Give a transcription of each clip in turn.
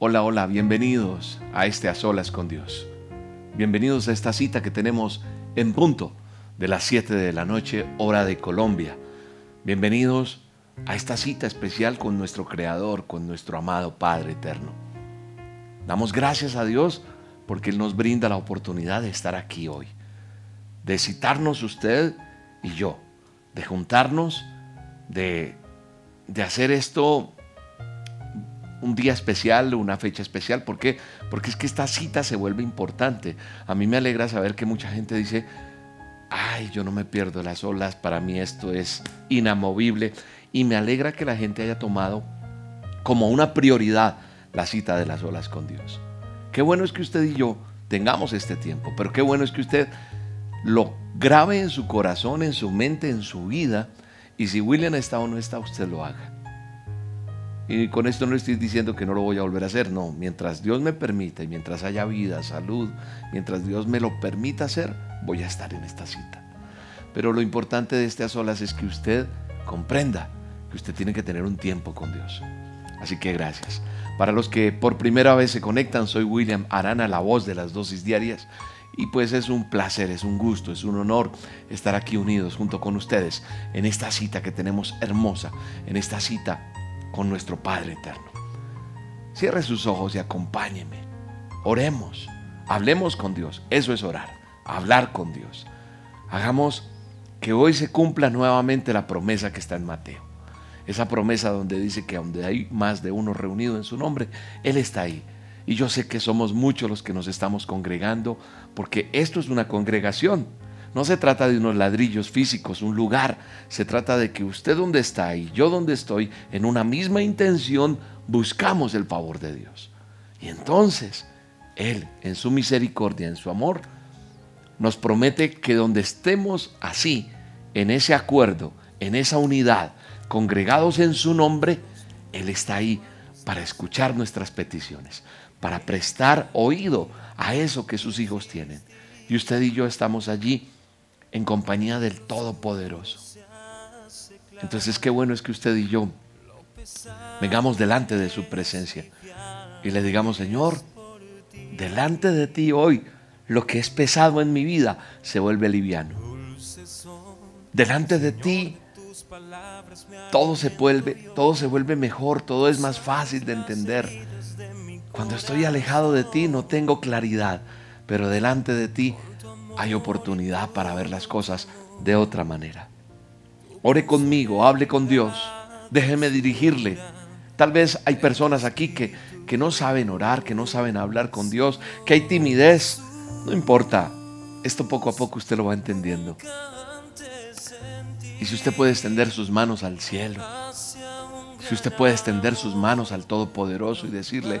Hola, hola, bienvenidos a este A Solas con Dios. Bienvenidos a esta cita que tenemos en punto de las 7 de la noche, hora de Colombia. Bienvenidos a esta cita especial con nuestro Creador, con nuestro amado Padre Eterno. Damos gracias a Dios porque Él nos brinda la oportunidad de estar aquí hoy, de citarnos usted y yo, de juntarnos, de, de hacer esto un día especial, una fecha especial. ¿Por qué? Porque es que esta cita se vuelve importante. A mí me alegra saber que mucha gente dice, ay, yo no me pierdo las olas, para mí esto es inamovible. Y me alegra que la gente haya tomado como una prioridad la cita de las olas con Dios. Qué bueno es que usted y yo tengamos este tiempo, pero qué bueno es que usted lo grabe en su corazón, en su mente, en su vida. Y si William está o no está, usted lo haga. Y con esto no estoy diciendo que no lo voy a volver a hacer, no, mientras Dios me permita y mientras haya vida, salud, mientras Dios me lo permita hacer, voy a estar en esta cita. Pero lo importante de este a solas es que usted comprenda que usted tiene que tener un tiempo con Dios. Así que gracias. Para los que por primera vez se conectan, soy William Arana, la voz de las dosis diarias. Y pues es un placer, es un gusto, es un honor estar aquí unidos junto con ustedes en esta cita que tenemos hermosa, en esta cita con nuestro Padre eterno. Cierre sus ojos y acompáñeme. Oremos, hablemos con Dios. Eso es orar, hablar con Dios. Hagamos que hoy se cumpla nuevamente la promesa que está en Mateo. Esa promesa donde dice que donde hay más de uno reunido en su nombre, Él está ahí. Y yo sé que somos muchos los que nos estamos congregando, porque esto es una congregación. No se trata de unos ladrillos físicos, un lugar. Se trata de que usted donde está y yo donde estoy, en una misma intención, buscamos el favor de Dios. Y entonces, Él, en su misericordia, en su amor, nos promete que donde estemos así, en ese acuerdo, en esa unidad, congregados en su nombre, Él está ahí para escuchar nuestras peticiones, para prestar oído a eso que sus hijos tienen. Y usted y yo estamos allí en compañía del Todopoderoso. Entonces qué bueno es que usted y yo vengamos delante de su presencia y le digamos, Señor, delante de ti hoy lo que es pesado en mi vida se vuelve liviano. Delante de ti todo se vuelve, todo se vuelve mejor, todo es más fácil de entender. Cuando estoy alejado de ti no tengo claridad, pero delante de ti hay oportunidad para ver las cosas de otra manera. Ore conmigo, hable con Dios, déjeme dirigirle. Tal vez hay personas aquí que, que no saben orar, que no saben hablar con Dios, que hay timidez. No importa, esto poco a poco usted lo va entendiendo. Y si usted puede extender sus manos al cielo, si usted puede extender sus manos al Todopoderoso y decirle,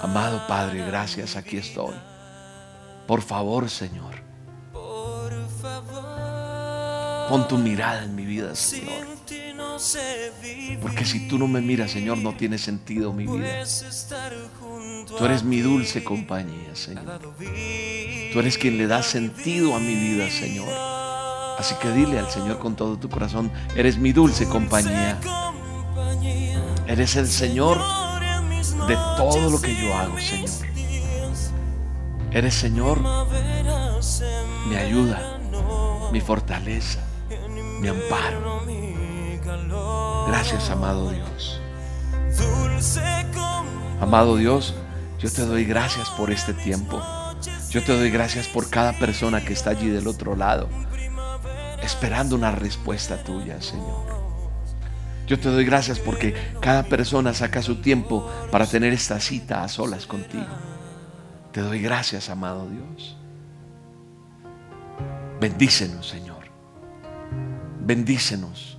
amado Padre, gracias, aquí estoy. Por favor, Señor, Pon tu mirada en mi vida, Señor. Porque si tú no me miras, Señor, no tiene sentido mi vida. Tú eres mi dulce compañía, Señor. Tú eres quien le da sentido a mi vida, Señor. Así que dile al Señor con todo tu corazón, eres mi dulce compañía. Eres el Señor de todo lo que yo hago, Señor. Eres, Señor, mi ayuda, mi fortaleza mi amparo. Gracias, amado Dios. Amado Dios, yo te doy gracias por este tiempo. Yo te doy gracias por cada persona que está allí del otro lado, esperando una respuesta tuya, Señor. Yo te doy gracias porque cada persona saca su tiempo para tener esta cita a solas contigo. Te doy gracias, amado Dios. Bendícenos, Señor. Bendícenos,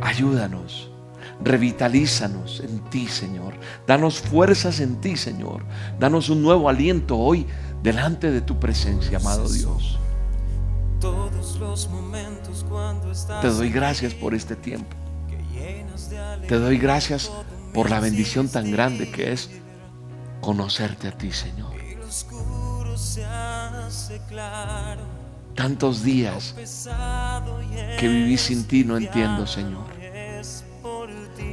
ayúdanos, revitalízanos en ti, Señor. Danos fuerzas en ti, Señor. Danos un nuevo aliento hoy delante de tu presencia, amado Dios. Te doy gracias por este tiempo. Te doy gracias por la bendición tan grande que es conocerte a ti, Señor tantos días que viví sin ti, no entiendo, Señor.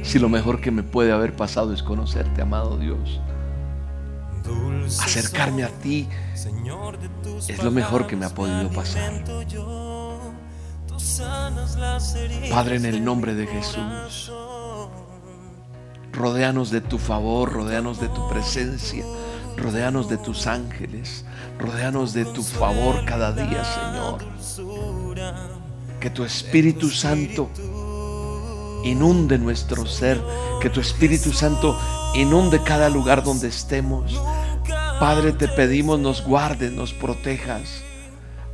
si lo mejor que me puede haber pasado es conocerte, amado Dios. Acercarme a ti es lo mejor que me ha podido pasar. Padre, en el nombre de Jesús, rodéanos de tu favor, rodéanos de tu presencia, rodéanos de tus ángeles, rodéanos de tu favor cada día, Señor. Que tu Espíritu Santo inunde nuestro ser, que tu Espíritu Santo inunde cada lugar donde estemos. Padre, te pedimos nos guardes, nos protejas.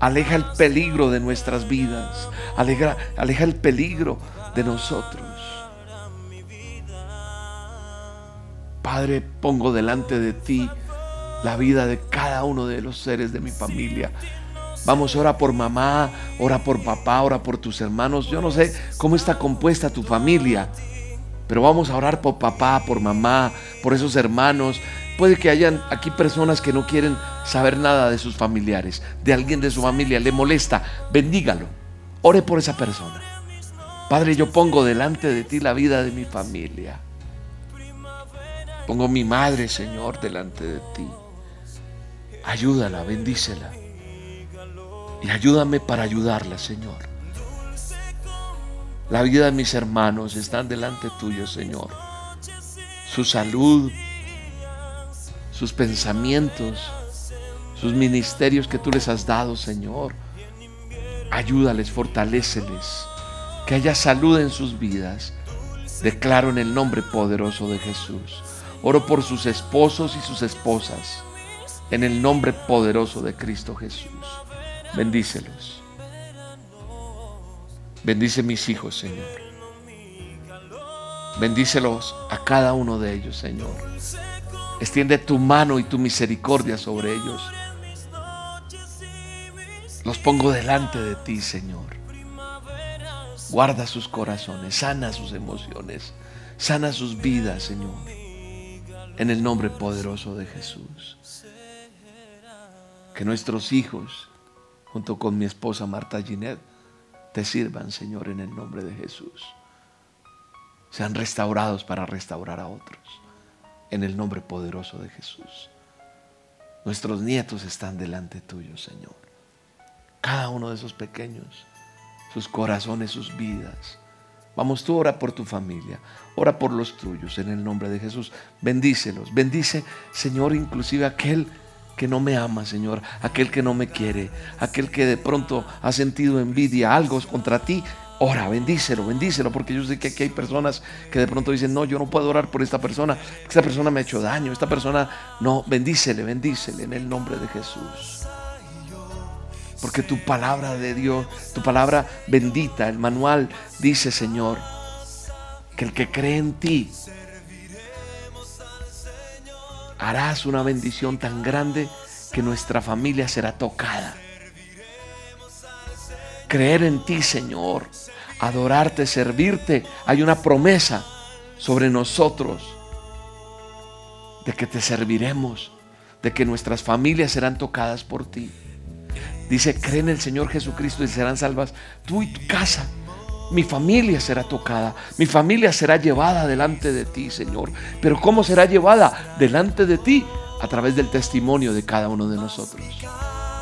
Aleja el peligro de nuestras vidas. Aleja, aleja el peligro de nosotros. Padre, pongo delante de ti la vida de cada uno de los seres de mi familia. Vamos, ora por mamá, ora por papá, ora por tus hermanos. Yo no sé cómo está compuesta tu familia, pero vamos a orar por papá, por mamá, por esos hermanos. Puede que hayan aquí personas que no quieren saber nada de sus familiares, de alguien de su familia, le molesta. Bendígalo. Ore por esa persona. Padre, yo pongo delante de ti la vida de mi familia. Pongo mi madre, Señor, delante de ti. Ayúdala, bendícela. Y ayúdame para ayudarla, Señor. La vida de mis hermanos están delante tuyo, Señor. Su salud, sus pensamientos, sus ministerios que tú les has dado, Señor. Ayúdales, fortaléceles. Que haya salud en sus vidas. Declaro en el nombre poderoso de Jesús. Oro por sus esposos y sus esposas. En el nombre poderoso de Cristo Jesús. Bendícelos. Bendice mis hijos, Señor. Bendícelos a cada uno de ellos, Señor. Extiende tu mano y tu misericordia sobre ellos. Los pongo delante de ti, Señor. Guarda sus corazones, sana sus emociones, sana sus vidas, Señor. En el nombre poderoso de Jesús. Que nuestros hijos, junto con mi esposa Marta Ginet, te sirvan, Señor, en el nombre de Jesús. Sean restaurados para restaurar a otros. En el nombre poderoso de Jesús. Nuestros nietos están delante tuyo, Señor. Cada uno de esos pequeños, sus corazones, sus vidas. Vamos, tú ora por tu familia, ora por los tuyos en el nombre de Jesús. Bendícelos, bendice, Señor, inclusive aquel que no me ama, Señor, aquel que no me quiere, aquel que de pronto ha sentido envidia, algo contra ti. Ora, bendícelo, bendícelo, porque yo sé que aquí hay personas que de pronto dicen, no, yo no puedo orar por esta persona, esta persona me ha hecho daño, esta persona, no, bendícele, bendícele en el nombre de Jesús. Porque tu palabra de Dios, tu palabra bendita, el manual dice, Señor, que el que cree en ti harás una bendición tan grande que nuestra familia será tocada. Creer en ti, Señor, adorarte, servirte, hay una promesa sobre nosotros de que te serviremos, de que nuestras familias serán tocadas por ti. Dice, cree en el Señor Jesucristo y serán salvas tú y tu casa. Mi familia será tocada, mi familia será llevada delante de ti, Señor. Pero ¿cómo será llevada delante de ti? A través del testimonio de cada uno de nosotros.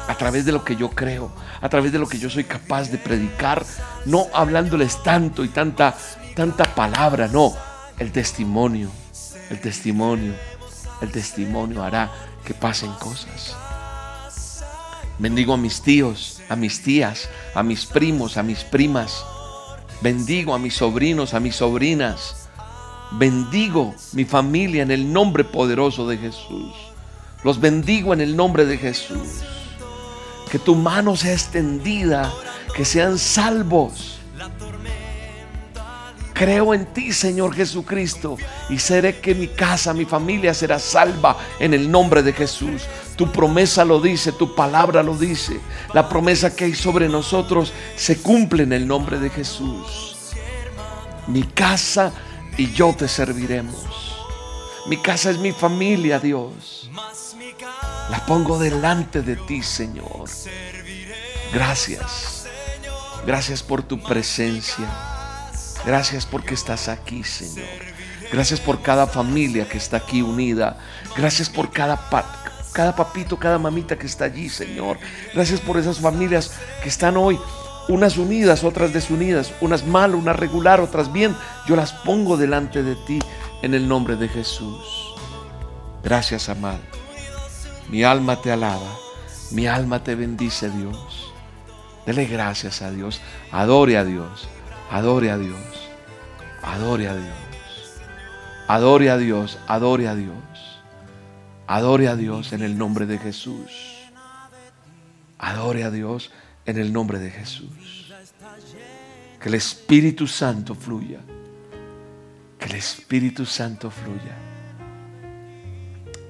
A través de lo que yo creo, a través de lo que yo soy capaz de predicar, no hablándoles tanto y tanta tanta palabra, no, el testimonio, el testimonio, el testimonio hará que pasen cosas. Bendigo a mis tíos, a mis tías, a mis primos, a mis primas. Bendigo a mis sobrinos, a mis sobrinas. Bendigo mi familia en el nombre poderoso de Jesús. Los bendigo en el nombre de Jesús. Que tu mano sea extendida, que sean salvos. Creo en ti, Señor Jesucristo, y seré que mi casa, mi familia será salva en el nombre de Jesús. Tu promesa lo dice, tu palabra lo dice. La promesa que hay sobre nosotros se cumple en el nombre de Jesús. Mi casa y yo te serviremos. Mi casa es mi familia, Dios. La pongo delante de ti, Señor. Gracias. Gracias por tu presencia. Gracias porque estás aquí, Señor. Gracias por cada familia que está aquí unida. Gracias por cada, cada papito, cada mamita que está allí, Señor. Gracias por esas familias que están hoy unas unidas, otras desunidas, unas mal, unas regular, otras bien. Yo las pongo delante de ti en el nombre de Jesús. Gracias, amado. Mi alma te alaba, mi alma te bendice, Dios. Dele gracias a Dios, adore a Dios, adore a Dios, adore a Dios, adore a Dios, adore a Dios, adore a Dios en el nombre de Jesús. Adore a Dios en el nombre de Jesús. Que el Espíritu Santo fluya. Que el Espíritu Santo fluya.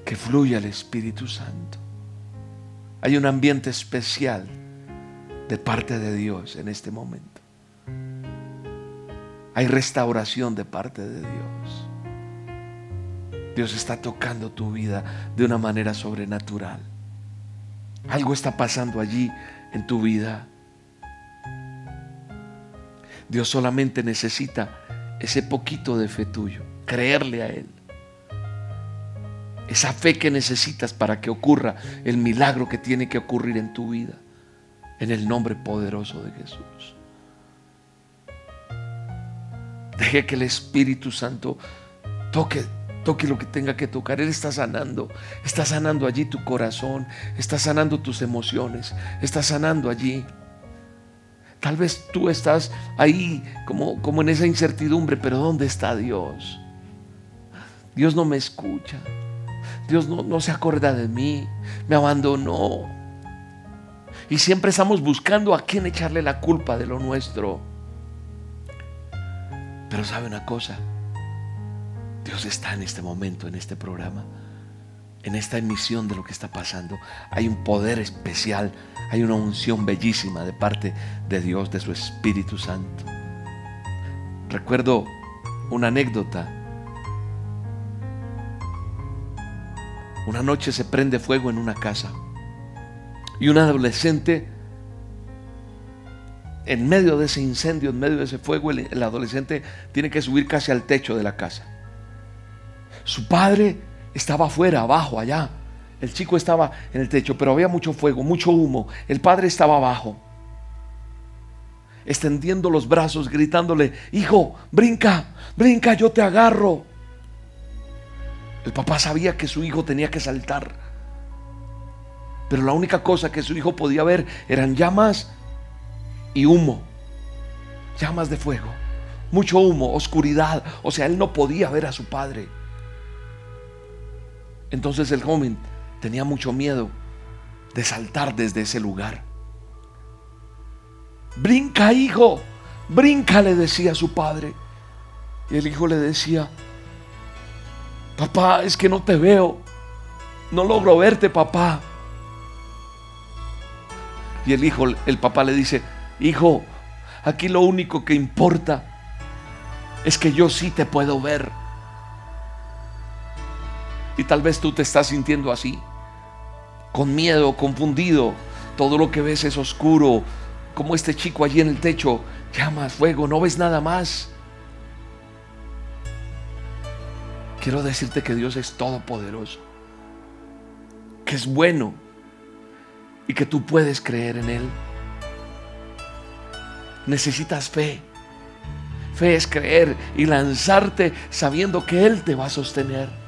Que fluya el Espíritu Santo. Hay un ambiente especial de parte de Dios en este momento. Hay restauración de parte de Dios. Dios está tocando tu vida de una manera sobrenatural. Algo está pasando allí en tu vida. Dios solamente necesita ese poquito de fe tuyo, creerle a Él. Esa fe que necesitas para que ocurra el milagro que tiene que ocurrir en tu vida. En el nombre poderoso de Jesús. Deje que el Espíritu Santo toque Toque lo que tenga que tocar. Él está sanando. Está sanando allí tu corazón. Está sanando tus emociones. Está sanando allí. Tal vez tú estás ahí como, como en esa incertidumbre, pero ¿dónde está Dios? Dios no me escucha. Dios no, no se acuerda de mí. Me abandonó. Y siempre estamos buscando a quién echarle la culpa de lo nuestro. Pero sabe una cosa. Dios está en este momento, en este programa, en esta emisión de lo que está pasando. Hay un poder especial, hay una unción bellísima de parte de Dios, de su Espíritu Santo. Recuerdo una anécdota. Una noche se prende fuego en una casa y un adolescente, en medio de ese incendio, en medio de ese fuego, el, el adolescente tiene que subir casi al techo de la casa. Su padre estaba afuera, abajo, allá. El chico estaba en el techo, pero había mucho fuego, mucho humo. El padre estaba abajo, extendiendo los brazos, gritándole, hijo, brinca, brinca, yo te agarro. El papá sabía que su hijo tenía que saltar, pero la única cosa que su hijo podía ver eran llamas y humo, llamas de fuego, mucho humo, oscuridad. O sea, él no podía ver a su padre. Entonces el joven tenía mucho miedo de saltar desde ese lugar. Brinca, hijo, brinca, le decía su padre. Y el hijo le decía, papá, es que no te veo, no logro verte, papá. Y el hijo, el papá le dice, hijo, aquí lo único que importa es que yo sí te puedo ver. Y tal vez tú te estás sintiendo así, con miedo, confundido. Todo lo que ves es oscuro, como este chico allí en el techo. Llamas, fuego, no ves nada más. Quiero decirte que Dios es todopoderoso, que es bueno y que tú puedes creer en Él. Necesitas fe. Fe es creer y lanzarte sabiendo que Él te va a sostener.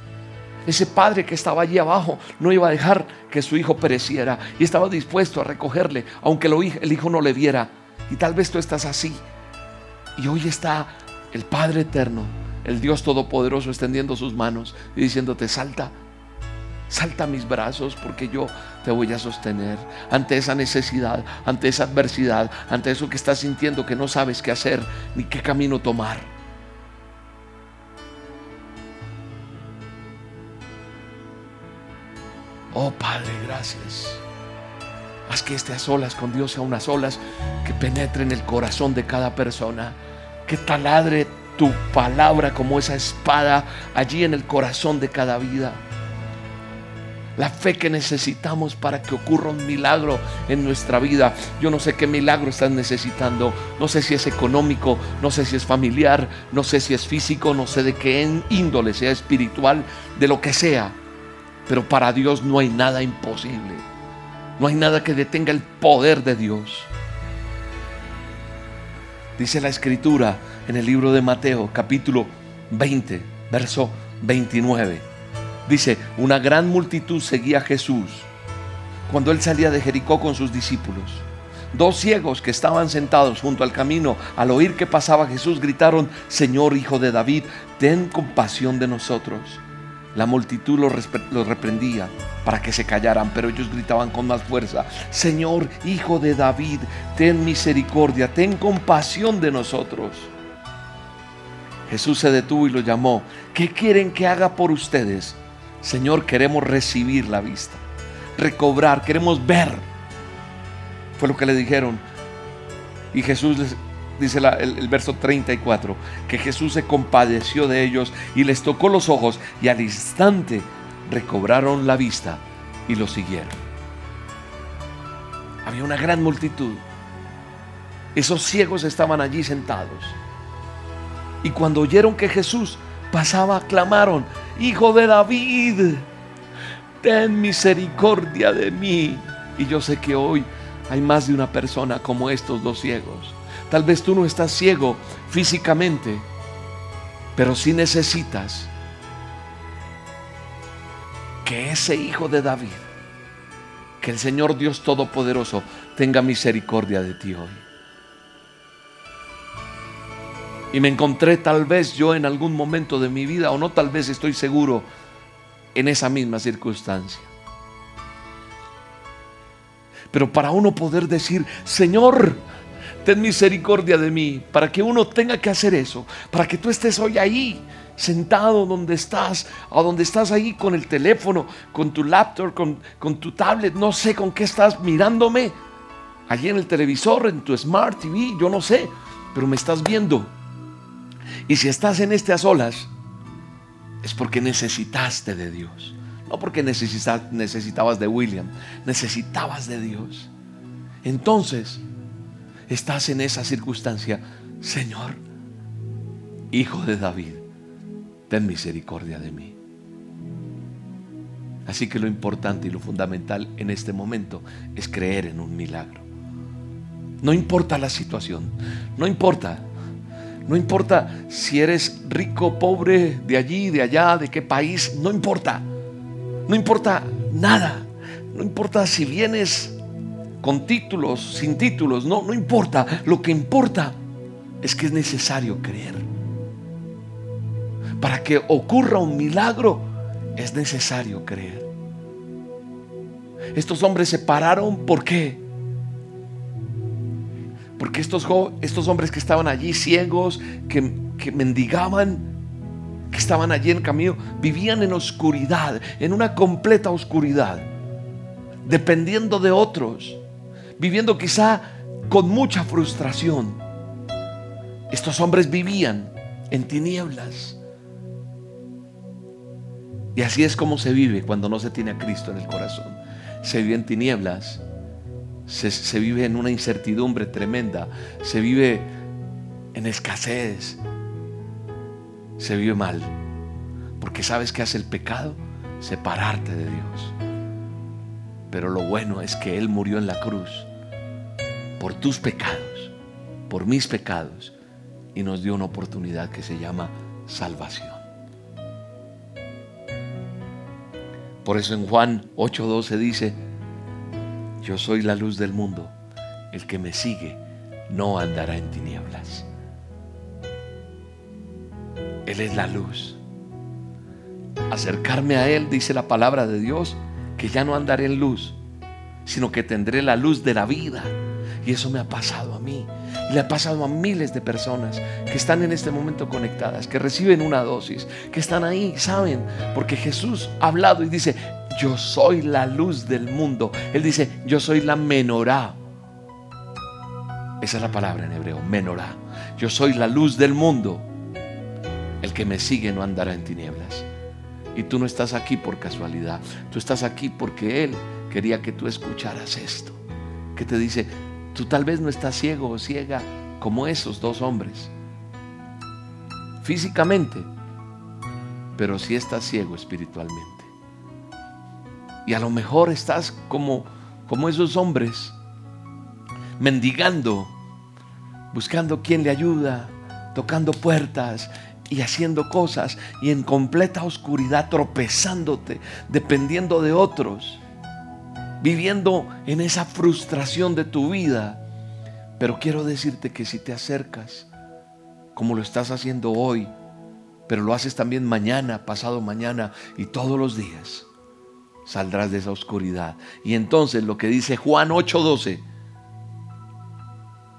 Ese padre que estaba allí abajo no iba a dejar que su hijo pereciera y estaba dispuesto a recogerle, aunque el hijo no le viera. Y tal vez tú estás así. Y hoy está el Padre Eterno, el Dios Todopoderoso, extendiendo sus manos y diciéndote, salta, salta a mis brazos porque yo te voy a sostener ante esa necesidad, ante esa adversidad, ante eso que estás sintiendo que no sabes qué hacer ni qué camino tomar. Oh Padre, gracias. Haz que a solas con Dios sea unas olas que penetre en el corazón de cada persona, que taladre tu palabra como esa espada allí en el corazón de cada vida. la fe que necesitamos para que ocurra un milagro en nuestra vida. Yo no sé qué milagro estás necesitando, no sé si es económico, no sé si es familiar, no sé si es físico, no sé de qué índole, sea espiritual, de lo que sea. Pero para Dios no hay nada imposible. No hay nada que detenga el poder de Dios. Dice la escritura en el libro de Mateo, capítulo 20, verso 29 Dice, una gran multitud seguía a Jesús cuando él salía de Jericó con sus discípulos. Dos ciegos que estaban sentados junto al camino, al oír que pasaba Jesús, gritaron, Señor Hijo de David, ten compasión de nosotros. La multitud los, reprendía para que se callaran, pero ellos gritaban con más fuerza, Señor Hijo de David, ten misericordia, ten compasión de nosotros. Jesús se detuvo y lo llamó, ¿qué quieren que haga por ustedes? Señor, queremos recibir la vista, recobrar, queremos ver. Fue lo que le dijeron. Y Jesús les dice el, verso 34, que Jesús se compadeció de ellos y les tocó los ojos y al instante recobraron la vista y lo siguieron. Había una gran multitud. Esos ciegos estaban allí sentados. Y cuando oyeron que Jesús pasaba, clamaron, Hijo de David, ten misericordia de mí. Y yo sé que hoy hay más de una persona como estos dos ciegos. Tal vez tú no estás ciego físicamente, pero sí necesitas que ese hijo de David, que el Señor Dios Todopoderoso tenga misericordia de ti hoy. Y me encontré tal vez yo en algún momento de mi vida, o no tal vez estoy seguro, en esa misma circunstancia. Pero para uno poder decir, Señor, ten misericordia de mí, para que uno tenga que hacer eso, para que tú estés hoy ahí, sentado donde estás, o donde estás ahí con el teléfono, con tu laptop, con, con tu tablet, no sé con qué estás mirándome, allí en el televisor, en tu smart TV, yo no sé, pero me estás viendo. Y si estás en este a solas, es porque necesitaste de Dios. No porque necesitabas de William, necesitabas de Dios. Entonces, estás en esa circunstancia, Señor, Hijo de David, ten misericordia de mí. Así que lo importante y lo fundamental en este momento es creer en un milagro. No importa la situación, no importa no importa si eres rico, pobre, de allí, de allá, de qué país, no importa. No importa nada. No importa si vienes con títulos, sin títulos, no, no importa. Lo que importa es que es necesario creer. Para que ocurra un milagro es necesario creer. Estos hombres se pararon, ¿por qué? Porque estos, estos hombres que estaban allí ciegos, que, que mendigaban, que estaban allí en camino, vivían en oscuridad, en una completa oscuridad, dependiendo de otros, viviendo quizá con mucha frustración. Estos hombres vivían en tinieblas. Y así es como se vive cuando no se tiene a Cristo en el corazón. Se vive en tinieblas se, vive en una incertidumbre tremenda, se vive en escasez, se vive mal. Porque sabes que hace el pecado, separarte de Dios. Pero lo bueno es que Él murió en la cruz por tus pecados, por mis pecados, y nos dio una oportunidad que se llama salvación. Por eso en Juan 8:12 dice, yo soy la luz del mundo. El que me sigue no andará en tinieblas. Él es la luz. Acercarme a Él, dice la palabra de Dios, que ya no andaré en luz, sino que tendré la luz de la vida. Y eso me ha pasado a mí. Y le ha pasado a miles de personas que están en este momento conectadas, que reciben una dosis, que están ahí, saben, porque Jesús ha hablado y dice, yo soy la luz del mundo. Él dice, yo soy la menorá. Esa es la palabra en hebreo, menorá. Yo soy la luz del mundo. El que me sigue no andará en tinieblas. Y tú no estás aquí por casualidad. Tú estás aquí porque Él quería que tú escucharas esto. Que te dice, tú tal vez no estás ciego o ciega como esos dos hombres. Físicamente. Pero sí estás ciego espiritualmente. Y a lo mejor estás como, como esos hombres, mendigando, buscando quien le ayuda, tocando puertas, y haciendo cosas y en completa oscuridad tropezándote, dependiendo de otros, viviendo en esa frustración de tu vida. Pero quiero decirte que si te acercas, como lo estás haciendo hoy, pero lo haces también mañana, pasado mañana y todos los días, saldrás de esa oscuridad. Y entonces lo que dice Juan 8:12,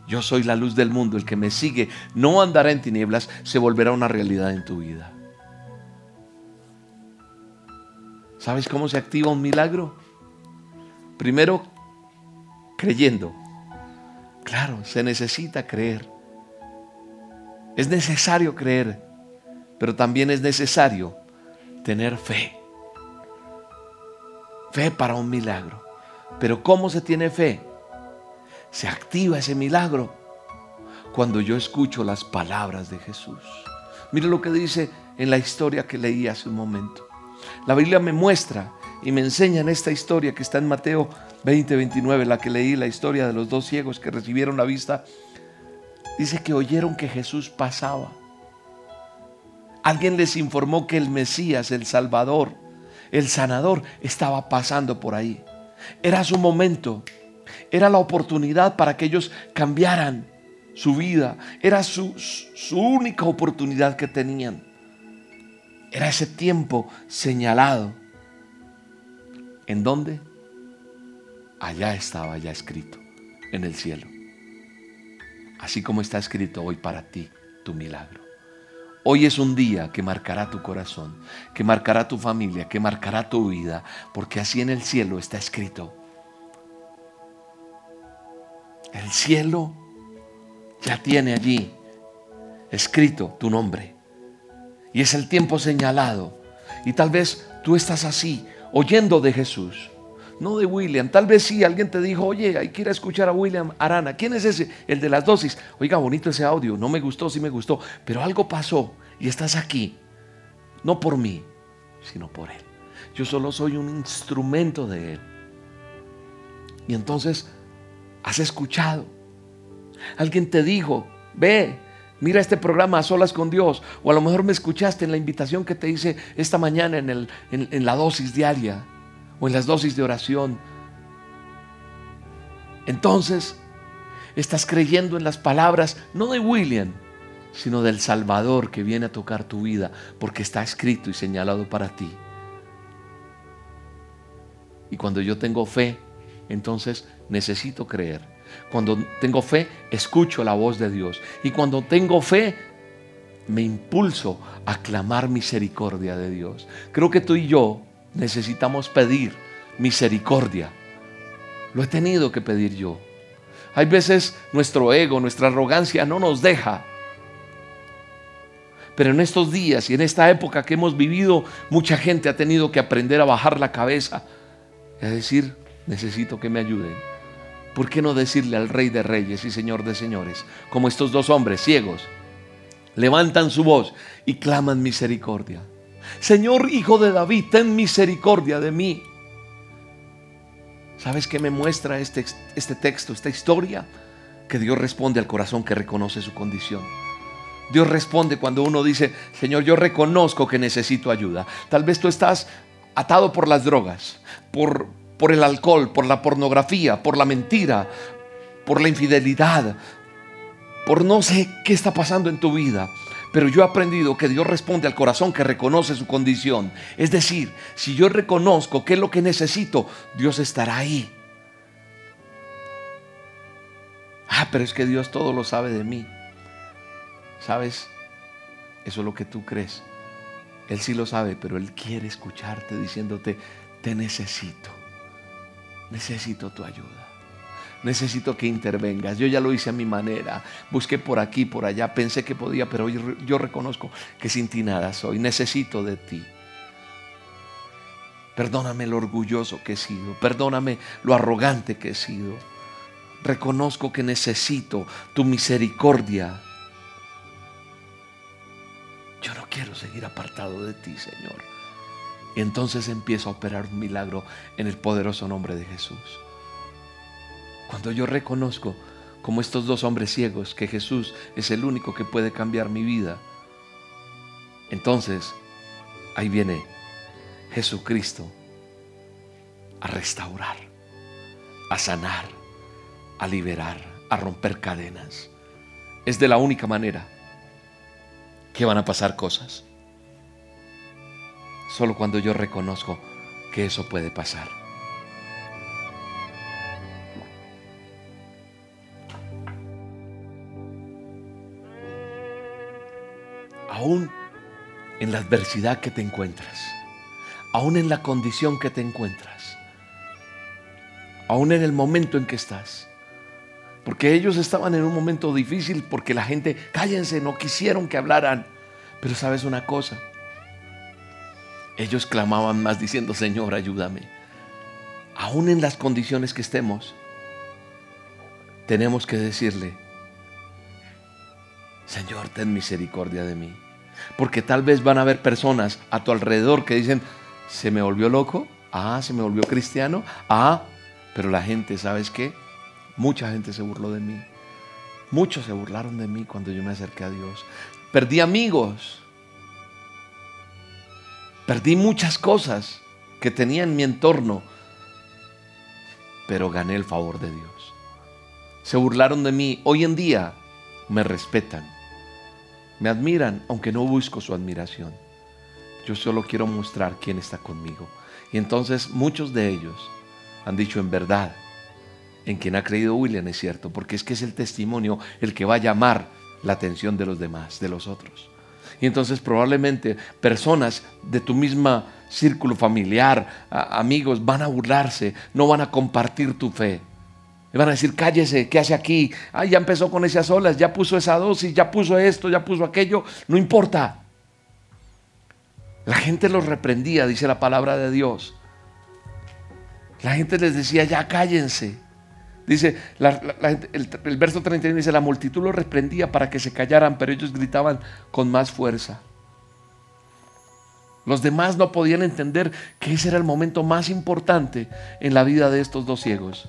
yo soy la luz del mundo, el que me sigue no andará en tinieblas, se volverá una realidad en tu vida. ¿Sabes cómo se activa un milagro? Primero, creyendo. Claro, se necesita creer. Es necesario creer, pero también es necesario tener fe. Fe para un milagro. Pero ¿cómo se tiene fe? se activa ese milagro cuando yo escucho las palabras de Jesús. Mire lo que dice en la historia que leí hace un momento. La Biblia me muestra y me enseña en esta historia que está en Mateo 20, 29, la que leí, la historia de los dos ciegos que recibieron la vista. Dice que oyeron que Jesús pasaba. Alguien les informó que el Mesías, el Salvador, el sanador, estaba pasando por ahí. Era su momento. Era la oportunidad para que ellos cambiaran su vida. Era su, su única oportunidad que tenían. Era ese tiempo señalado. ¿En dónde? Allá estaba ya escrito, en el cielo. Así como está escrito hoy para ti tu milagro. Hoy es un día que marcará tu corazón, que marcará tu familia, que marcará tu vida, porque así en el cielo está escrito el cielo ya tiene allí escrito tu nombre. Y es el tiempo señalado. Y tal vez tú estás así, oyendo de Jesús. No de William. Tal vez sí, alguien te dijo, oye, hay que ir a escuchar a William Arana. ¿Quién es ese? El de las dosis. Oiga, bonito ese audio. No me gustó, sí me gustó. Pero algo pasó y estás aquí. No por mí, sino por Él. Yo solo soy un instrumento de Él. Y entonces has escuchado. Alguien te dijo, ve, mira este programa a solas con Dios. O a lo mejor me escuchaste en la invitación que te hice esta mañana en, el, en la dosis diaria o en las dosis de oración. Entonces, estás creyendo en las palabras no de William, sino del Salvador que viene a tocar tu vida, porque está escrito y señalado para ti. Y cuando yo tengo fe, entonces necesito creer. Cuando tengo fe, escucho la voz de Dios. Y cuando tengo fe, me impulso a clamar misericordia de Dios. Creo que tú y yo necesitamos pedir misericordia. Lo he tenido que pedir yo. Hay veces nuestro ego, nuestra arrogancia no nos deja. Pero en estos días y en esta época que hemos vivido, mucha gente ha tenido que aprender a bajar la cabeza y a decir, necesito que me ayuden. ¿Por qué no decirle al Rey de Reyes y Señor de Señores, como estos dos hombres ciegos, levantan su voz y claman misericordia? Señor Hijo de David, ten misericordia de mí. ¿Sabes qué me muestra este, este texto, esta historia? Que Dios responde al corazón que reconoce su condición. Dios responde cuando uno dice, Señor, yo reconozco que necesito ayuda. Tal vez tú estás atado por las drogas, por, por el alcohol, por la pornografía, por la mentira, por la infidelidad, por no sé qué está pasando en tu vida. Pero yo he aprendido que Dios responde al corazón que reconoce su condición. Es decir, si yo reconozco qué es lo que necesito, Dios estará ahí. Ah, pero es que Dios todo lo sabe de mí. ¿Sabes? Eso es lo que tú crees. Él sí lo sabe, pero Él quiere escucharte diciéndote, te necesito necesito tu ayuda. Necesito que intervengas. Yo ya lo hice a mi manera. Busqué por aquí, por allá. Pensé que podía, pero yo reconozco que sin ti nada soy. Necesito de ti. Perdóname lo orgulloso que he sido. Perdóname lo arrogante que he sido. Reconozco que necesito tu misericordia. Yo no quiero seguir apartado de ti, Señor. Y entonces empiezo a operar un milagro en el poderoso nombre de Jesús. Cuando yo reconozco, como estos dos hombres ciegos, que Jesús es el único que puede cambiar mi vida, entonces ahí viene Jesucristo a restaurar, a sanar, a liberar, a romper cadenas. Es de la única manera que van a pasar cosas. Solo cuando yo reconozco que eso puede pasar. Aún en la adversidad que te encuentras, aún en la condición que te encuentras, aún en el momento en que estás, porque ellos estaban en un momento difícil porque la gente, cállense, no quisieron que hablaran. Pero sabes una cosa, ellos clamaban más diciendo, Señor, ayúdame. Aún en las condiciones que estemos, tenemos que decirle, Señor, ten misericordia de mí. Porque tal vez van a haber personas a tu alrededor que dicen, se me volvió loco, ah, se me volvió cristiano, ah, pero la gente, ¿sabes qué? Mucha gente se burló de mí. Muchos se burlaron de mí cuando yo me acerqué a Dios. Perdí amigos. Perdí muchas cosas que tenía en mi entorno. Pero gané el favor de Dios. Se burlaron de mí. Hoy en día me respetan. Me admiran, aunque no busco su admiración. Yo solo quiero mostrar quién está conmigo. Y entonces muchos de ellos han dicho en verdad, en quien ha creído William es cierto, porque es que es el testimonio el que va a llamar la atención de los demás, de los otros. Y entonces probablemente personas de tu misma círculo familiar, amigos, van a burlarse, no van a compartir tu fe. Y van a decir, cállese, ¿qué hace aquí? Ah, ya empezó con esas olas, ya puso esa dosis, ya puso esto, ya puso aquello. No importa. La gente los reprendía, dice la palabra de Dios. La gente les decía, ya cállense. Dice, el, verso 31 dice, la multitud los reprendía para que se callaran, pero ellos gritaban con más fuerza. Los demás no podían entender que ese era el momento más importante en la vida de estos dos ciegos.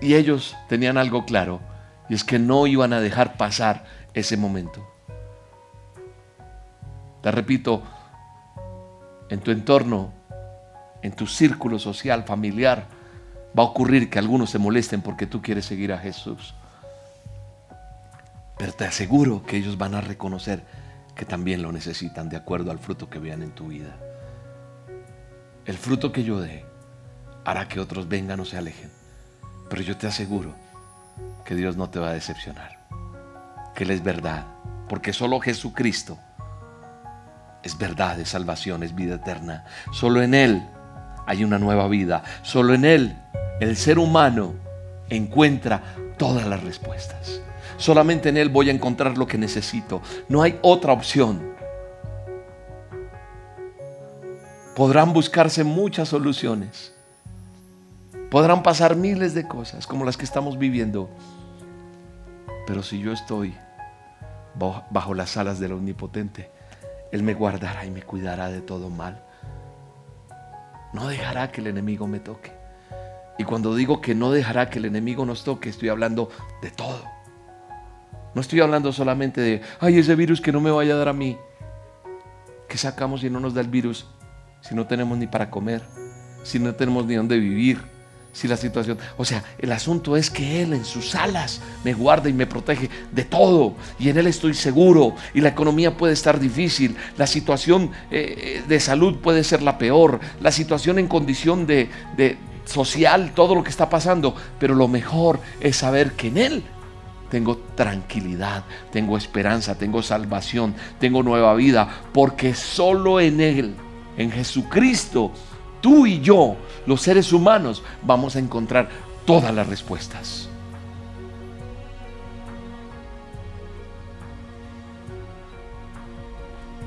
Y ellos tenían algo claro, y es que no iban a dejar pasar ese momento. Te repito, en tu entorno, en tu círculo social, familiar, va a ocurrir que algunos se molesten porque tú quieres seguir a Jesús. Pero te aseguro que ellos van a reconocer que también lo necesitan de acuerdo al fruto que vean en tu vida. El fruto que yo dé hará que otros vengan o se alejen. Pero yo te aseguro que Dios no te va a decepcionar. Que Él es verdad. Porque solo Jesucristo es verdad, es salvación, es vida eterna. Solo en Él hay una nueva vida. Solo en Él el ser humano encuentra todas las respuestas. Solamente en Él voy a encontrar lo que necesito. No hay otra opción. Podrán buscarse muchas soluciones. Podrán pasar miles de cosas como las que estamos viviendo. Pero si yo estoy bajo las alas del Omnipotente, Él me guardará y me cuidará de todo mal. No dejará que el enemigo me toque. Y cuando digo que no dejará que el enemigo nos toque, estoy hablando de todo. No estoy hablando solamente de, ay, ese virus que no me vaya a dar a mí. ¿Qué sacamos si no nos da el virus? Si no tenemos ni para comer, si no tenemos ni dónde vivir, si la situación... O sea, el asunto es que Él en sus alas me guarda y me protege de todo. Y en Él estoy seguro. Y la economía puede estar difícil. La situación eh, eh, de salud puede ser la peor. La situación en condición de, de social, todo lo que está pasando, pero lo mejor es saber que en Él tengo tranquilidad, tengo esperanza, tengo salvación, tengo nueva vida, porque solo en Él, en Jesucristo, tú y yo, los seres humanos, vamos a encontrar todas las respuestas.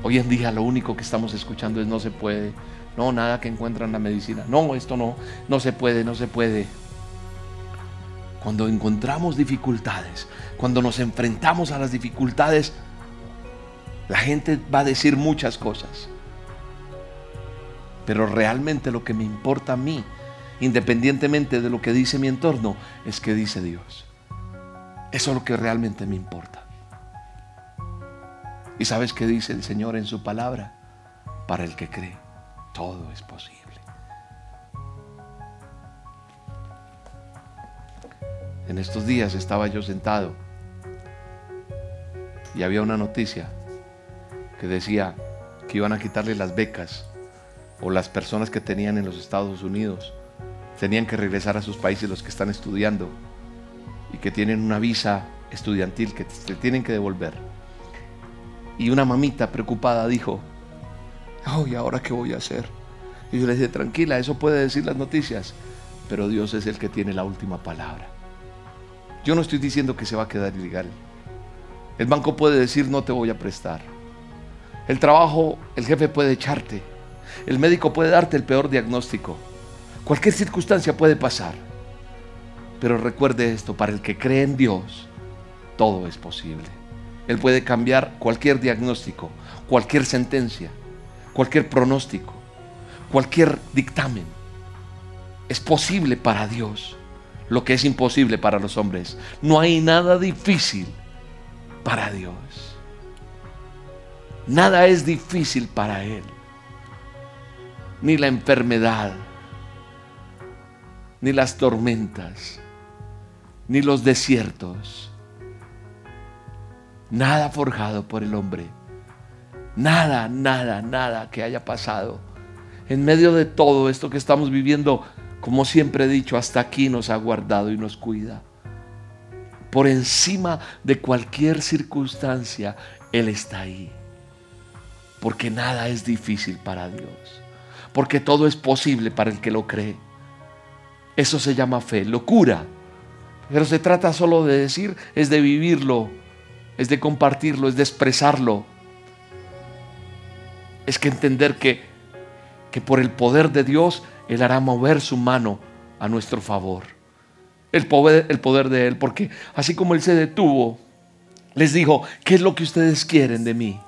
Hoy en día lo único que estamos escuchando es no se puede. No, nada que encuentran la medicina. No, esto no. No se puede, no se puede. Cuando encontramos dificultades, cuando nos enfrentamos a las dificultades, la gente va a decir muchas cosas. Pero realmente lo que me importa a mí, independientemente de lo que dice mi entorno, es que dice Dios. Eso es lo que realmente me importa. ¿Y sabes qué dice el Señor en su palabra? Para el que cree, todo es posible. En estos días estaba yo sentado y había una noticia que decía que iban a quitarle las becas o las personas que tenían en los Estados Unidos tenían que regresar a sus países los que están estudiando y que tienen una visa estudiantil que se tienen que devolver. Y una mamita preocupada dijo, ¿y ahora qué voy a hacer? Y yo le dije, tranquila, eso puede decir las noticias, pero Dios es el que tiene la última palabra. Yo no estoy diciendo que se va a quedar ilegal. El banco puede decir, no te voy a prestar. El trabajo, el jefe puede echarte. El médico puede darte el peor diagnóstico. Cualquier circunstancia puede pasar. Pero recuerde esto, para el que cree en Dios, todo es posible. Él puede cambiar cualquier diagnóstico, cualquier sentencia, cualquier pronóstico, cualquier dictamen. Es posible para Dios lo que es imposible para los hombres. No hay nada difícil para Dios. Nada es difícil para Él. Ni la enfermedad, ni las tormentas, ni los desiertos. Nada forjado por el hombre. Nada, nada, nada que haya pasado. En medio de todo esto que estamos viviendo, como siempre he dicho, hasta aquí nos ha guardado y nos cuida. Por encima de cualquier circunstancia, Él está ahí. Porque nada es difícil para Dios. Porque todo es posible para el que lo cree. Eso se llama fe, locura. Pero se trata solo de decir, es de vivirlo, es de compartirlo, es de expresarlo. Es que entender que, que por el poder de Dios, Él hará mover su mano a nuestro favor. El poder, el poder de Él, porque así como Él se detuvo, les dijo, ¿qué es lo que ustedes quieren de mí?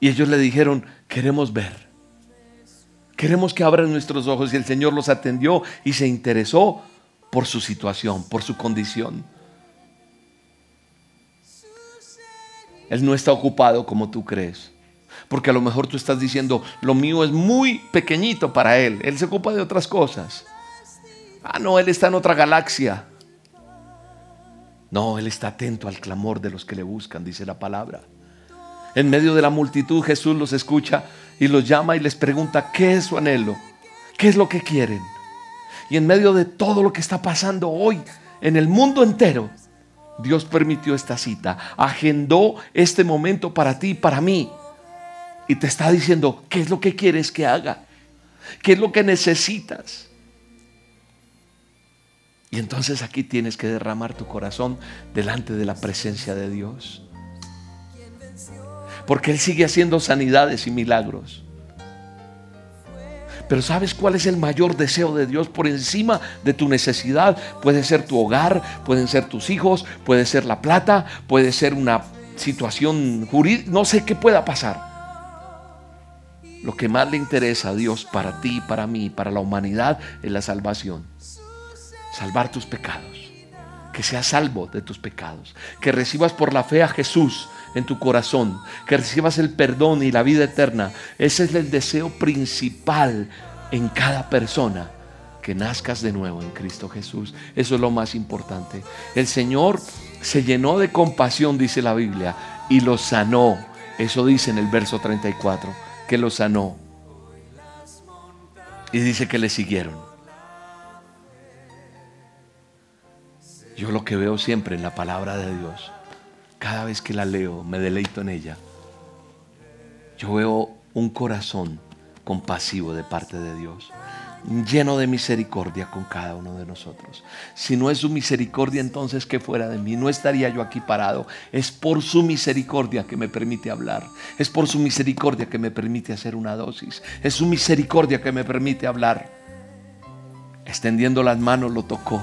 Y ellos le dijeron, queremos ver. Queremos que abran nuestros ojos y el Señor los atendió y se interesó por su situación, por su condición. Él no está ocupado como tú crees. Porque a lo mejor tú estás diciendo, lo mío es muy pequeñito para Él. Él se ocupa de otras cosas. Ah, no, Él está en otra galaxia. No, Él está atento al clamor de los que le buscan, dice la palabra. En medio de la multitud Jesús los escucha y los llama y les pregunta, ¿qué es su anhelo? ¿Qué es lo que quieren? Y en medio de todo lo que está pasando hoy en el mundo entero, Dios permitió esta cita, agendó este momento para ti y para mí. Y te está diciendo, ¿qué es lo que quieres que haga? ¿Qué es lo que necesitas? Y entonces aquí tienes que derramar tu corazón delante de la presencia de Dios. Porque Él sigue haciendo sanidades y milagros. Pero ¿sabes cuál es el mayor deseo de Dios por encima de tu necesidad? Puede ser tu hogar, pueden ser tus hijos, puede ser la plata, puede ser una situación jurídica, no sé qué pueda pasar. Lo que más le interesa a Dios para ti, para mí, para la humanidad es la salvación. Salvar tus pecados. Que seas salvo de tus pecados. Que recibas por la fe a Jesús en tu corazón, que recibas el perdón y la vida eterna. Ese es el deseo principal en cada persona, que nazcas de nuevo en Cristo Jesús. Eso es lo más importante. El Señor se llenó de compasión, dice la Biblia, y lo sanó. Eso dice en el verso 34, que lo sanó. Y dice que le siguieron. Yo lo que veo siempre en la palabra de Dios cada vez que la leo, me deleito en ella. Yo veo un corazón compasivo de parte de Dios. Lleno de misericordia con cada uno de nosotros. Si no es su misericordia, entonces que fuera de mí, no estaría yo aquí parado. Es por su misericordia que me permite hablar. Es por su misericordia que me permite hacer una dosis. Es su misericordia que me permite hablar. Extendiendo las manos lo tocó.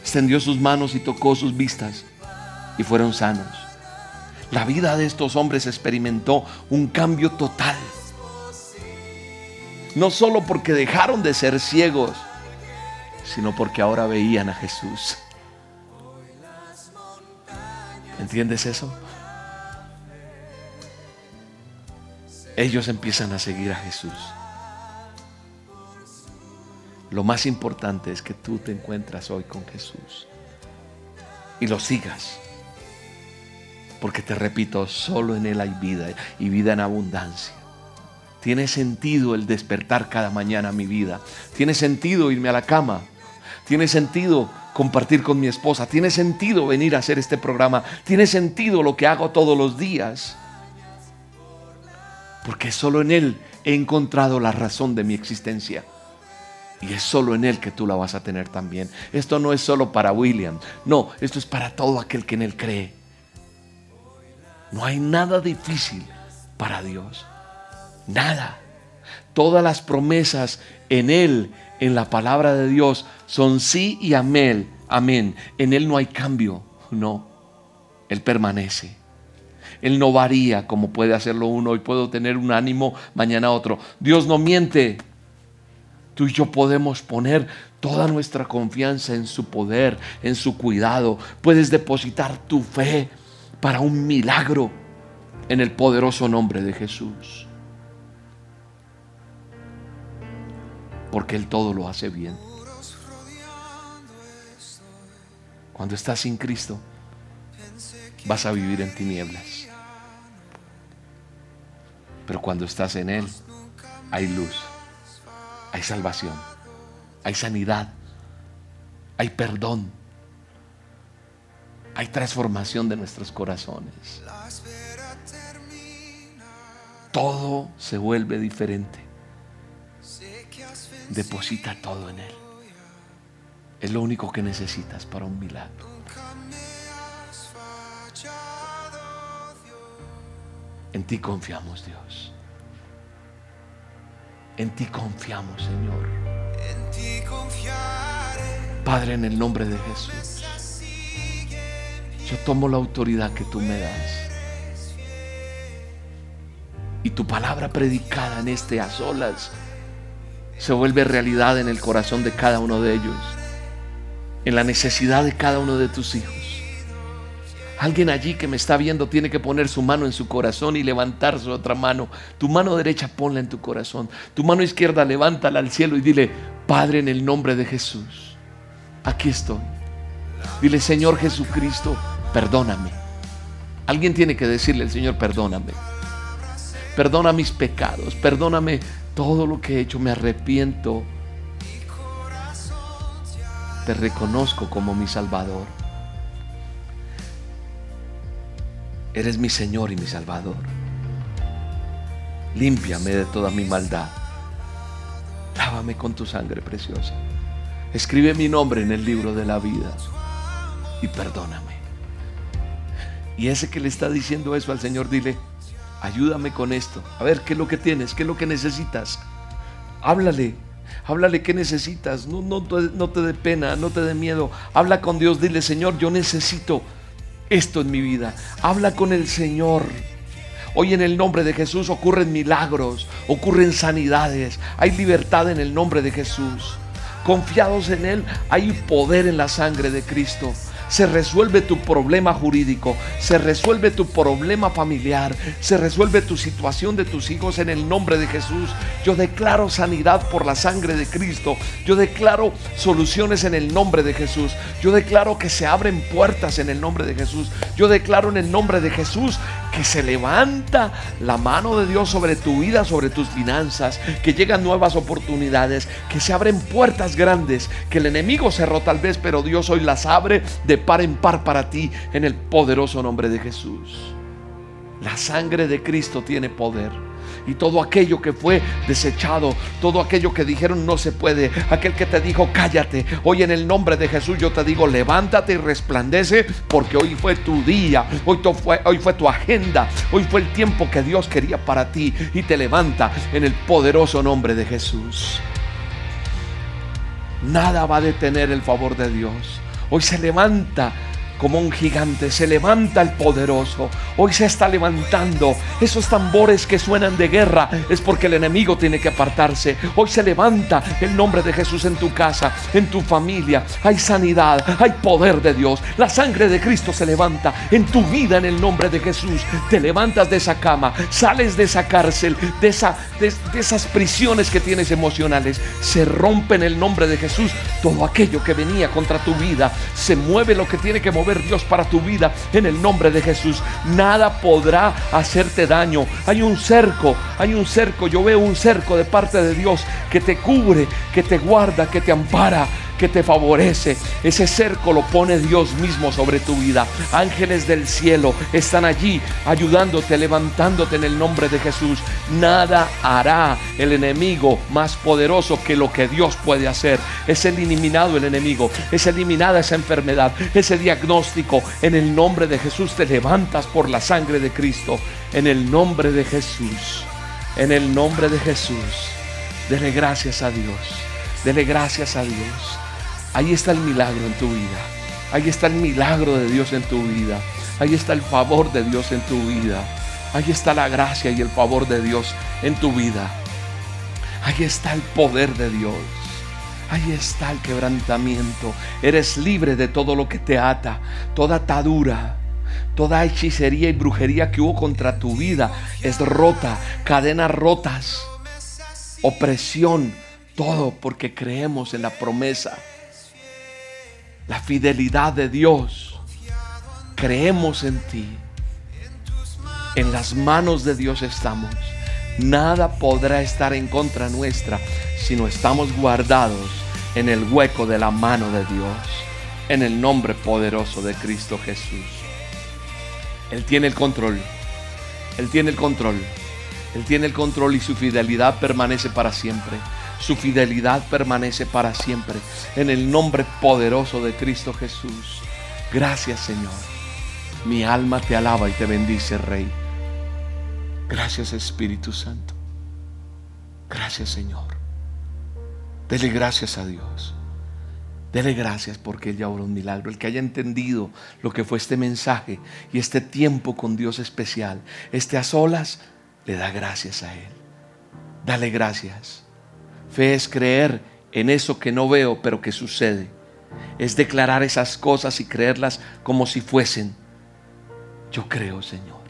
Extendió sus manos y tocó sus vistas y fueron sanos. La vida de estos hombres experimentó un cambio total no solo porque dejaron de ser ciegos, sino porque ahora veían a Jesús. ¿Entiendes eso? Ellos empiezan a seguir a Jesús. Lo más importante es que tú te encuentras hoy con Jesús y lo sigas. Porque te repito, solo en Él hay vida y vida en abundancia. Tiene sentido el despertar cada mañana mi vida. Tiene sentido irme a la cama. Tiene sentido compartir con mi esposa. Tiene sentido venir a hacer este programa. Tiene sentido lo que hago todos los días. Porque solo en Él he encontrado la razón de mi existencia. Y es solo en Él que tú la vas a tener también. Esto no es solo para William. No, esto es para todo aquel que en Él cree. No hay nada difícil para Dios. Nada. Todas las promesas en Él, en la palabra de Dios, son sí y amén. Amén. En Él no hay cambio. No. Él permanece. Él no varía como puede hacerlo uno. Hoy puedo tener un ánimo, mañana otro. Dios no miente. Tú y yo podemos poner toda nuestra confianza en su poder, en su cuidado. Puedes depositar tu fe para un milagro en el poderoso nombre de Jesús. Porque Él todo lo hace bien. Cuando estás sin Cristo, vas a vivir en tinieblas. Pero cuando estás en Él, hay luz, hay salvación, hay sanidad, hay perdón, hay transformación de nuestros corazones. Todo se vuelve diferente. Deposita todo en Él. Es lo único que necesitas para un milagro. En ti confiamos, Dios. En ti confiamos, Señor. En ti Padre, en el nombre de Jesús. Yo tomo la autoridad que tú me das. Y tu palabra predicada en este a solas se vuelve realidad en el corazón de cada uno de ellos, en la necesidad de cada uno de tus hijos. Alguien allí que me está viendo tiene que poner su mano en su corazón y levantar su otra mano. Tu mano derecha ponla en tu corazón. Tu mano izquierda levántala al cielo y dile, Padre, en el nombre de Jesús, aquí estoy. Dile, Señor Jesucristo, perdóname. Alguien tiene que decirle al Señor, perdóname. Perdona mis pecados, perdóname todo lo que he hecho, me arrepiento. Te reconozco como mi Salvador. Eres mi Señor y mi Salvador. Límpiame de toda mi maldad. Lávame con tu sangre preciosa. Escribe mi nombre en el libro de la vida y perdóname. Y ese que le está diciendo eso al Señor, dile, ayúdame con esto. A ver, ¿qué es lo que tienes? ¿Qué es lo que necesitas? Háblale. Háblale qué necesitas. No, no, no te dé pena, no te dé miedo. Habla con Dios. Dile, Señor, yo necesito esto en mi vida. Habla con el Señor. Hoy en el nombre de Jesús ocurren milagros, ocurren sanidades, hay libertad en el nombre de Jesús. Confiados en Él, hay poder en la sangre de Cristo se resuelve tu problema jurídico, se resuelve tu problema familiar, se resuelve tu situación de tus hijos en el nombre de Jesús. Yo declaro sanidad por la sangre de Cristo. Yo declaro soluciones en el nombre de Jesús. Yo declaro que se abren puertas en el nombre de Jesús. Yo declaro en el nombre de Jesús que se levanta la mano de Dios sobre tu vida, sobre tus finanzas, que llegan nuevas oportunidades, que se abren puertas grandes, que el enemigo cerró tal vez, pero Dios hoy las abre de par en par para ti en el poderoso nombre de Jesús. La sangre de Cristo tiene poder. Y todo aquello que fue desechado, todo aquello que dijeron no se puede, aquel que te dijo cállate, hoy en el nombre de Jesús yo te digo levántate y resplandece porque hoy fue tu día, hoy, fue, hoy fue tu agenda, hoy fue el tiempo que Dios quería para ti y te levanta en el poderoso nombre de Jesús. Nada va a detener el favor de Dios. Hoy se levanta como un gigante, se levanta el poderoso. Hoy se está levantando. Esos tambores que suenan de guerra es porque el enemigo tiene que apartarse. Hoy se levanta el nombre de Jesús en tu casa, en tu familia. Hay sanidad, hay poder de Dios. La sangre de Cristo se levanta en tu vida en el nombre de Jesús. Te levantas de esa cama, sales de esa cárcel, de, esa, de, esas prisiones que tienes emocionales. Se rompe en el nombre de Jesús todo aquello que venía contra tu vida. Se mueve lo que tiene que mover Dios para tu vida en el nombre de Jesús. Nada podrá hacerte daño. Hay un cerco, hay un cerco. Yo veo un cerco de parte de Dios que te cubre, que te guarda, que te ampara que te favorece. Ese cerco lo pone Dios mismo sobre tu vida. Ángeles del cielo están allí ayudándote, levantándote en el nombre de Jesús. Nada hará el enemigo más poderoso que lo que Dios puede hacer. Es eliminado el enemigo, es eliminada esa enfermedad, ese diagnóstico. En el nombre de Jesús te levantas por la sangre de Cristo. En el nombre de Jesús. En el nombre de Jesús. Dele gracias a Dios. Dele gracias a Dios. Ahí está el milagro en tu vida. Ahí está el milagro de Dios en tu vida. Ahí está el favor de Dios en tu vida. Ahí está la gracia y el favor de Dios en tu vida. Ahí está el poder de Dios. Ahí está el quebrantamiento. Eres libre de todo lo que te ata, toda atadura, toda hechicería y brujería que hubo contra tu vida es rota, cadenas rotas, opresión, todo porque creemos en la promesa la fidelidad de Dios. Creemos en ti. En las manos de Dios estamos. Nada podrá estar en contra nuestra si no estamos guardados en el hueco de la mano de Dios. En el nombre poderoso de Cristo Jesús. Él tiene el control. Él tiene el control. Él tiene el control y su fidelidad permanece para siempre. Su fidelidad permanece para siempre. En el nombre poderoso de Cristo Jesús. Gracias Señor. Mi alma te alaba y te bendice, Rey. Gracias Espíritu Santo. Gracias Señor. Dele gracias a Dios. Dele gracias porque Él ya oró un milagro. El que haya entendido lo que fue este mensaje y este tiempo con Dios especial, este a solas, le da gracias a Él. Dale gracias. Fe es creer en eso que no veo, pero que sucede. Es declarar esas cosas y creerlas como si fuesen. Yo creo, Señor,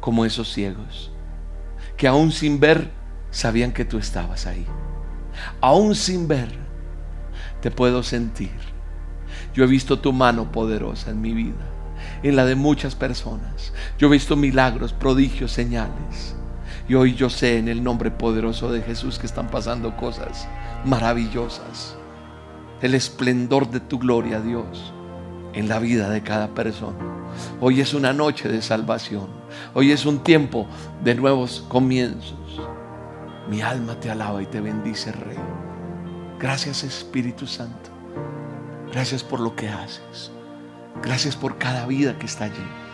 como esos ciegos, que aún sin ver, sabían que tú estabas ahí. Aún sin ver, te puedo sentir. Yo he visto tu mano poderosa en mi vida, en la de muchas personas. Yo he visto milagros, prodigios, señales. Y hoy yo sé en el nombre poderoso de Jesús que están pasando cosas maravillosas. El esplendor de tu gloria, Dios, en la vida de cada persona. Hoy es una noche de salvación. Hoy es un tiempo de nuevos comienzos. Mi alma te alaba y te bendice, Rey. Gracias Espíritu Santo. Gracias por lo que haces. Gracias por cada vida que está allí.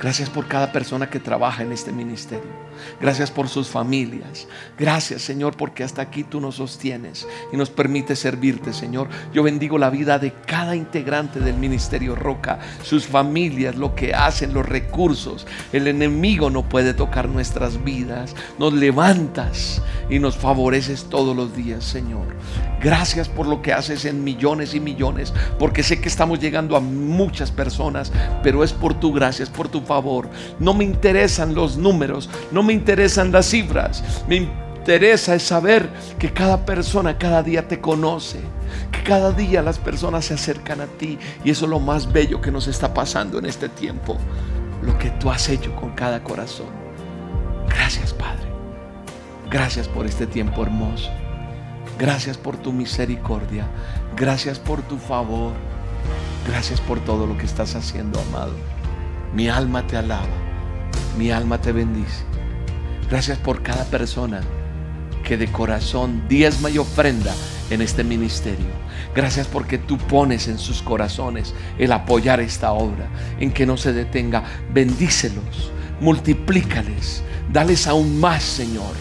Gracias por cada persona que trabaja en este ministerio. Gracias por sus familias. Gracias, Señor, porque hasta aquí tú nos sostienes y nos permites servirte, Señor. Yo bendigo la vida de cada integrante del ministerio Roca, sus familias, lo que hacen, los recursos. El enemigo no puede tocar nuestras vidas. Nos levantas y nos favoreces todos los días, Señor. Gracias por lo que haces en millones y millones, porque sé que estamos llegando a muchas personas, pero es por tu gracia, es por tu favor. No me interesan los números, no me interesan las cifras, me interesa es saber que cada persona cada día te conoce, que cada día las personas se acercan a ti. Y eso es lo más bello que nos está pasando en este tiempo, lo que tú has hecho con cada corazón. Gracias Padre, gracias por este tiempo hermoso, gracias por tu misericordia, gracias por tu favor, gracias por todo lo que estás haciendo, amado. Mi alma te alaba Mi alma te bendice. Gracias por cada persona que de corazón diezma y ofrenda en este ministerio. Gracias porque tú pones en sus corazones el apoyar esta obra, en que no se detenga. Bendícelos, multiplícales, dales aún más, Señor.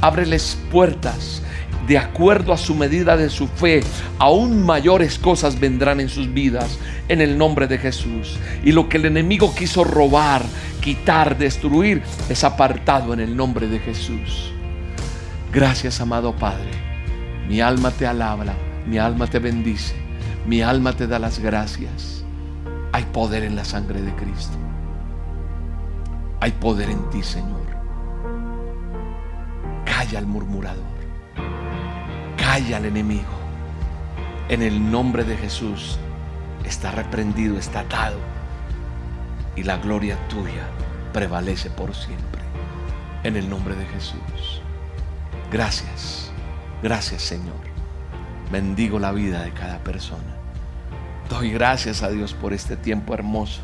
Ábreles puertas de acuerdo a su medida de su fe, aún mayores cosas vendrán en sus vidas en el nombre de Jesús. Y lo que el enemigo quiso robar, quitar, destruir, es apartado en el nombre de Jesús. Gracias, amado Padre. Mi alma te alaba, mi alma te bendice, mi alma te da las gracias. Hay poder en la sangre de Cristo. Hay poder en ti, Señor. Calla al murmurador. Calla al enemigo. En el nombre de Jesús está reprendido, está atado. Y la gloria tuya prevalece por siempre. En el nombre de Jesús. Gracias, gracias Señor. Bendigo la vida de cada persona. Doy gracias a Dios por este tiempo hermoso.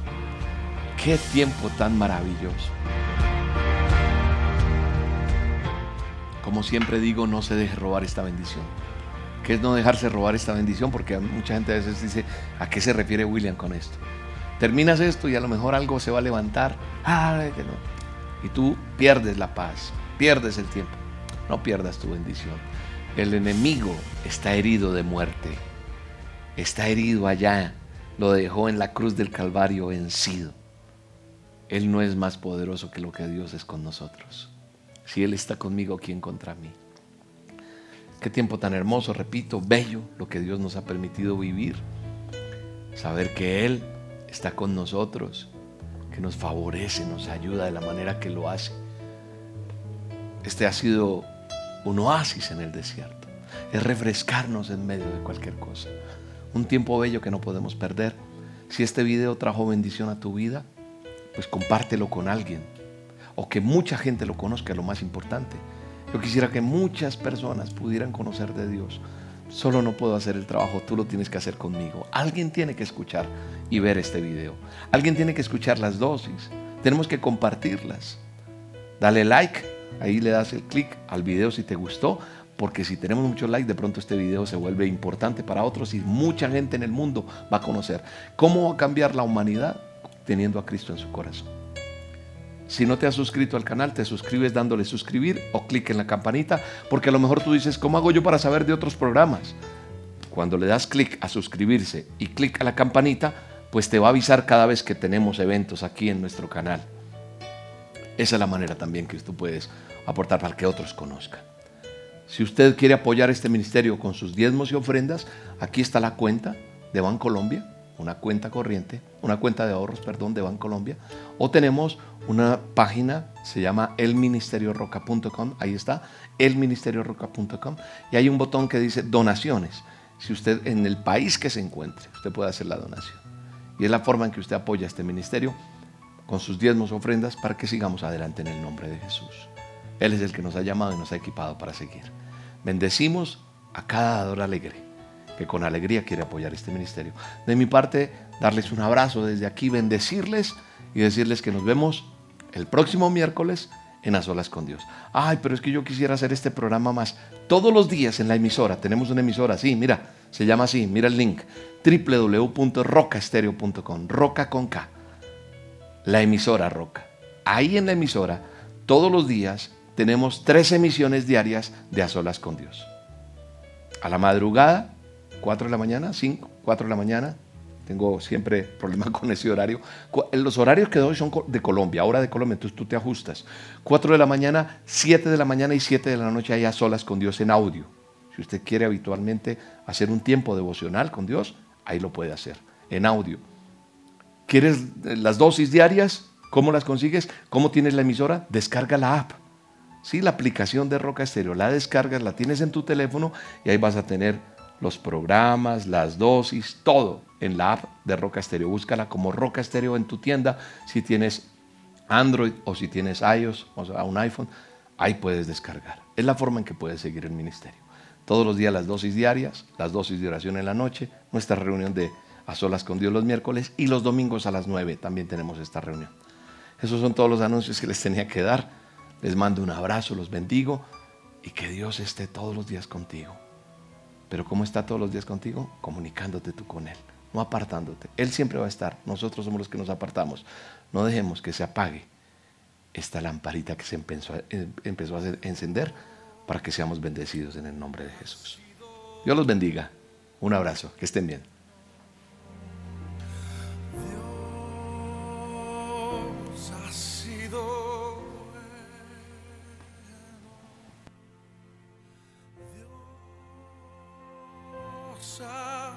Qué tiempo tan maravilloso. Como siempre digo, no se deje robar esta bendición. ¿Qué es no dejarse robar esta bendición? Porque mucha gente a veces dice, ¿a qué se refiere William con esto? Terminas esto y a lo mejor algo se va a levantar. Ay, que no. Y tú pierdes la paz, pierdes el tiempo. No pierdas tu bendición. El enemigo está herido de muerte. Está herido allá. Lo dejó en la cruz del Calvario vencido. Él no es más poderoso que lo que Dios es con nosotros. Si Él está conmigo, ¿quién contra mí? Qué tiempo tan hermoso, repito, bello lo que Dios nos ha permitido vivir. Saber que Él está con nosotros, que nos favorece, nos ayuda de la manera que lo hace. Este ha sido un oasis en el desierto. Es refrescarnos en medio de cualquier cosa. Un tiempo bello que no podemos perder. Si este video trajo bendición a tu vida, pues compártelo con alguien. O que mucha gente lo conozca, lo más importante. Yo quisiera que muchas personas pudieran conocer de Dios. Solo no puedo hacer el trabajo, tú lo tienes que hacer conmigo. Alguien tiene que escuchar y ver este video. Alguien tiene que escuchar las dosis. Tenemos que compartirlas. Dale like Ahí le das el clic al video si te gustó, porque si tenemos muchos likes, de pronto este video se vuelve importante para otros y mucha gente en el mundo va a conocer cómo va a cambiar la humanidad teniendo a Cristo en su corazón. Si no te has suscrito al canal, te suscribes dándole suscribir o clic en la campanita, porque a lo mejor tú dices, ¿cómo hago yo para saber de otros programas? Cuando le das clic a suscribirse y clic a la campanita, pues te va a avisar cada vez que tenemos eventos aquí en nuestro canal. Esa es la manera también que tú puedes aportar para que otros conozcan. Si usted quiere apoyar este ministerio con sus diezmos y ofrendas, aquí está la cuenta de Bancolombia, una cuenta corriente, una cuenta de ahorros, perdón, de Bancolombia. O tenemos una página, se llama elministerioroca.com, ahí está, elministerioroca.com, y hay un botón que dice donaciones. Si usted en el país que se encuentre, usted puede hacer la donación. Y es la forma en que usted apoya este ministerio con sus diezmos ofrendas para que sigamos adelante en el nombre de Jesús. Él es el que nos ha llamado y nos ha equipado para seguir. Bendecimos a cada dador alegre que con alegría quiere apoyar este ministerio. De mi parte, darles un abrazo desde aquí, bendecirles y decirles que nos vemos el próximo miércoles en A Solas con Dios. Ay, pero es que yo quisiera hacer este programa más. Todos los días en la emisora, tenemos una emisora, sí, mira, se llama así, mira el link, www.rocaestereo.com, roca con K la emisora Roca. Ahí en la emisora, todos los días, tenemos tres emisiones diarias de A Solas con Dios. A la madrugada, 4 de la mañana, 5, 4 de la mañana. Tengo siempre problemas con ese horario. Los horarios que doy son de Colombia, hora de Colombia, entonces tú te ajustas. 4 de la mañana, 7 de la mañana y 7 de la noche hay A Solas con Dios en audio. Si usted quiere habitualmente hacer un tiempo devocional con Dios, ahí lo puede hacer, en audio. ¿Quieres las dosis diarias? ¿Cómo las consigues? ¿Cómo tienes la emisora? Descarga la app. Sí, la aplicación de Roca Estéreo. La descargas, la tienes en tu teléfono y ahí vas a tener los programas, las dosis, todo en la app de Roca Estéreo. Búscala como Roca Estéreo en tu tienda. Si tienes Android o si tienes iOS o sea, un iPhone, ahí puedes descargar. Es la forma en que puedes seguir el ministerio. Todos los días las dosis diarias, las dosis de oración en la noche, nuestra reunión de a solas con Dios los miércoles y los domingos a las 9 también tenemos esta reunión. Esos son todos los anuncios que les tenía que dar. Les mando un abrazo, los bendigo y que Dios esté todos los días contigo. Pero ¿cómo está todos los días contigo? Comunicándote tú con Él, no apartándote. Él siempre va a estar, nosotros somos los que nos apartamos. No dejemos que se apague esta lamparita que se empezó a, eh, empezó a encender para que seamos bendecidos en el nombre de Jesús. Dios los bendiga. Un abrazo, que estén bien.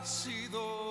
Sido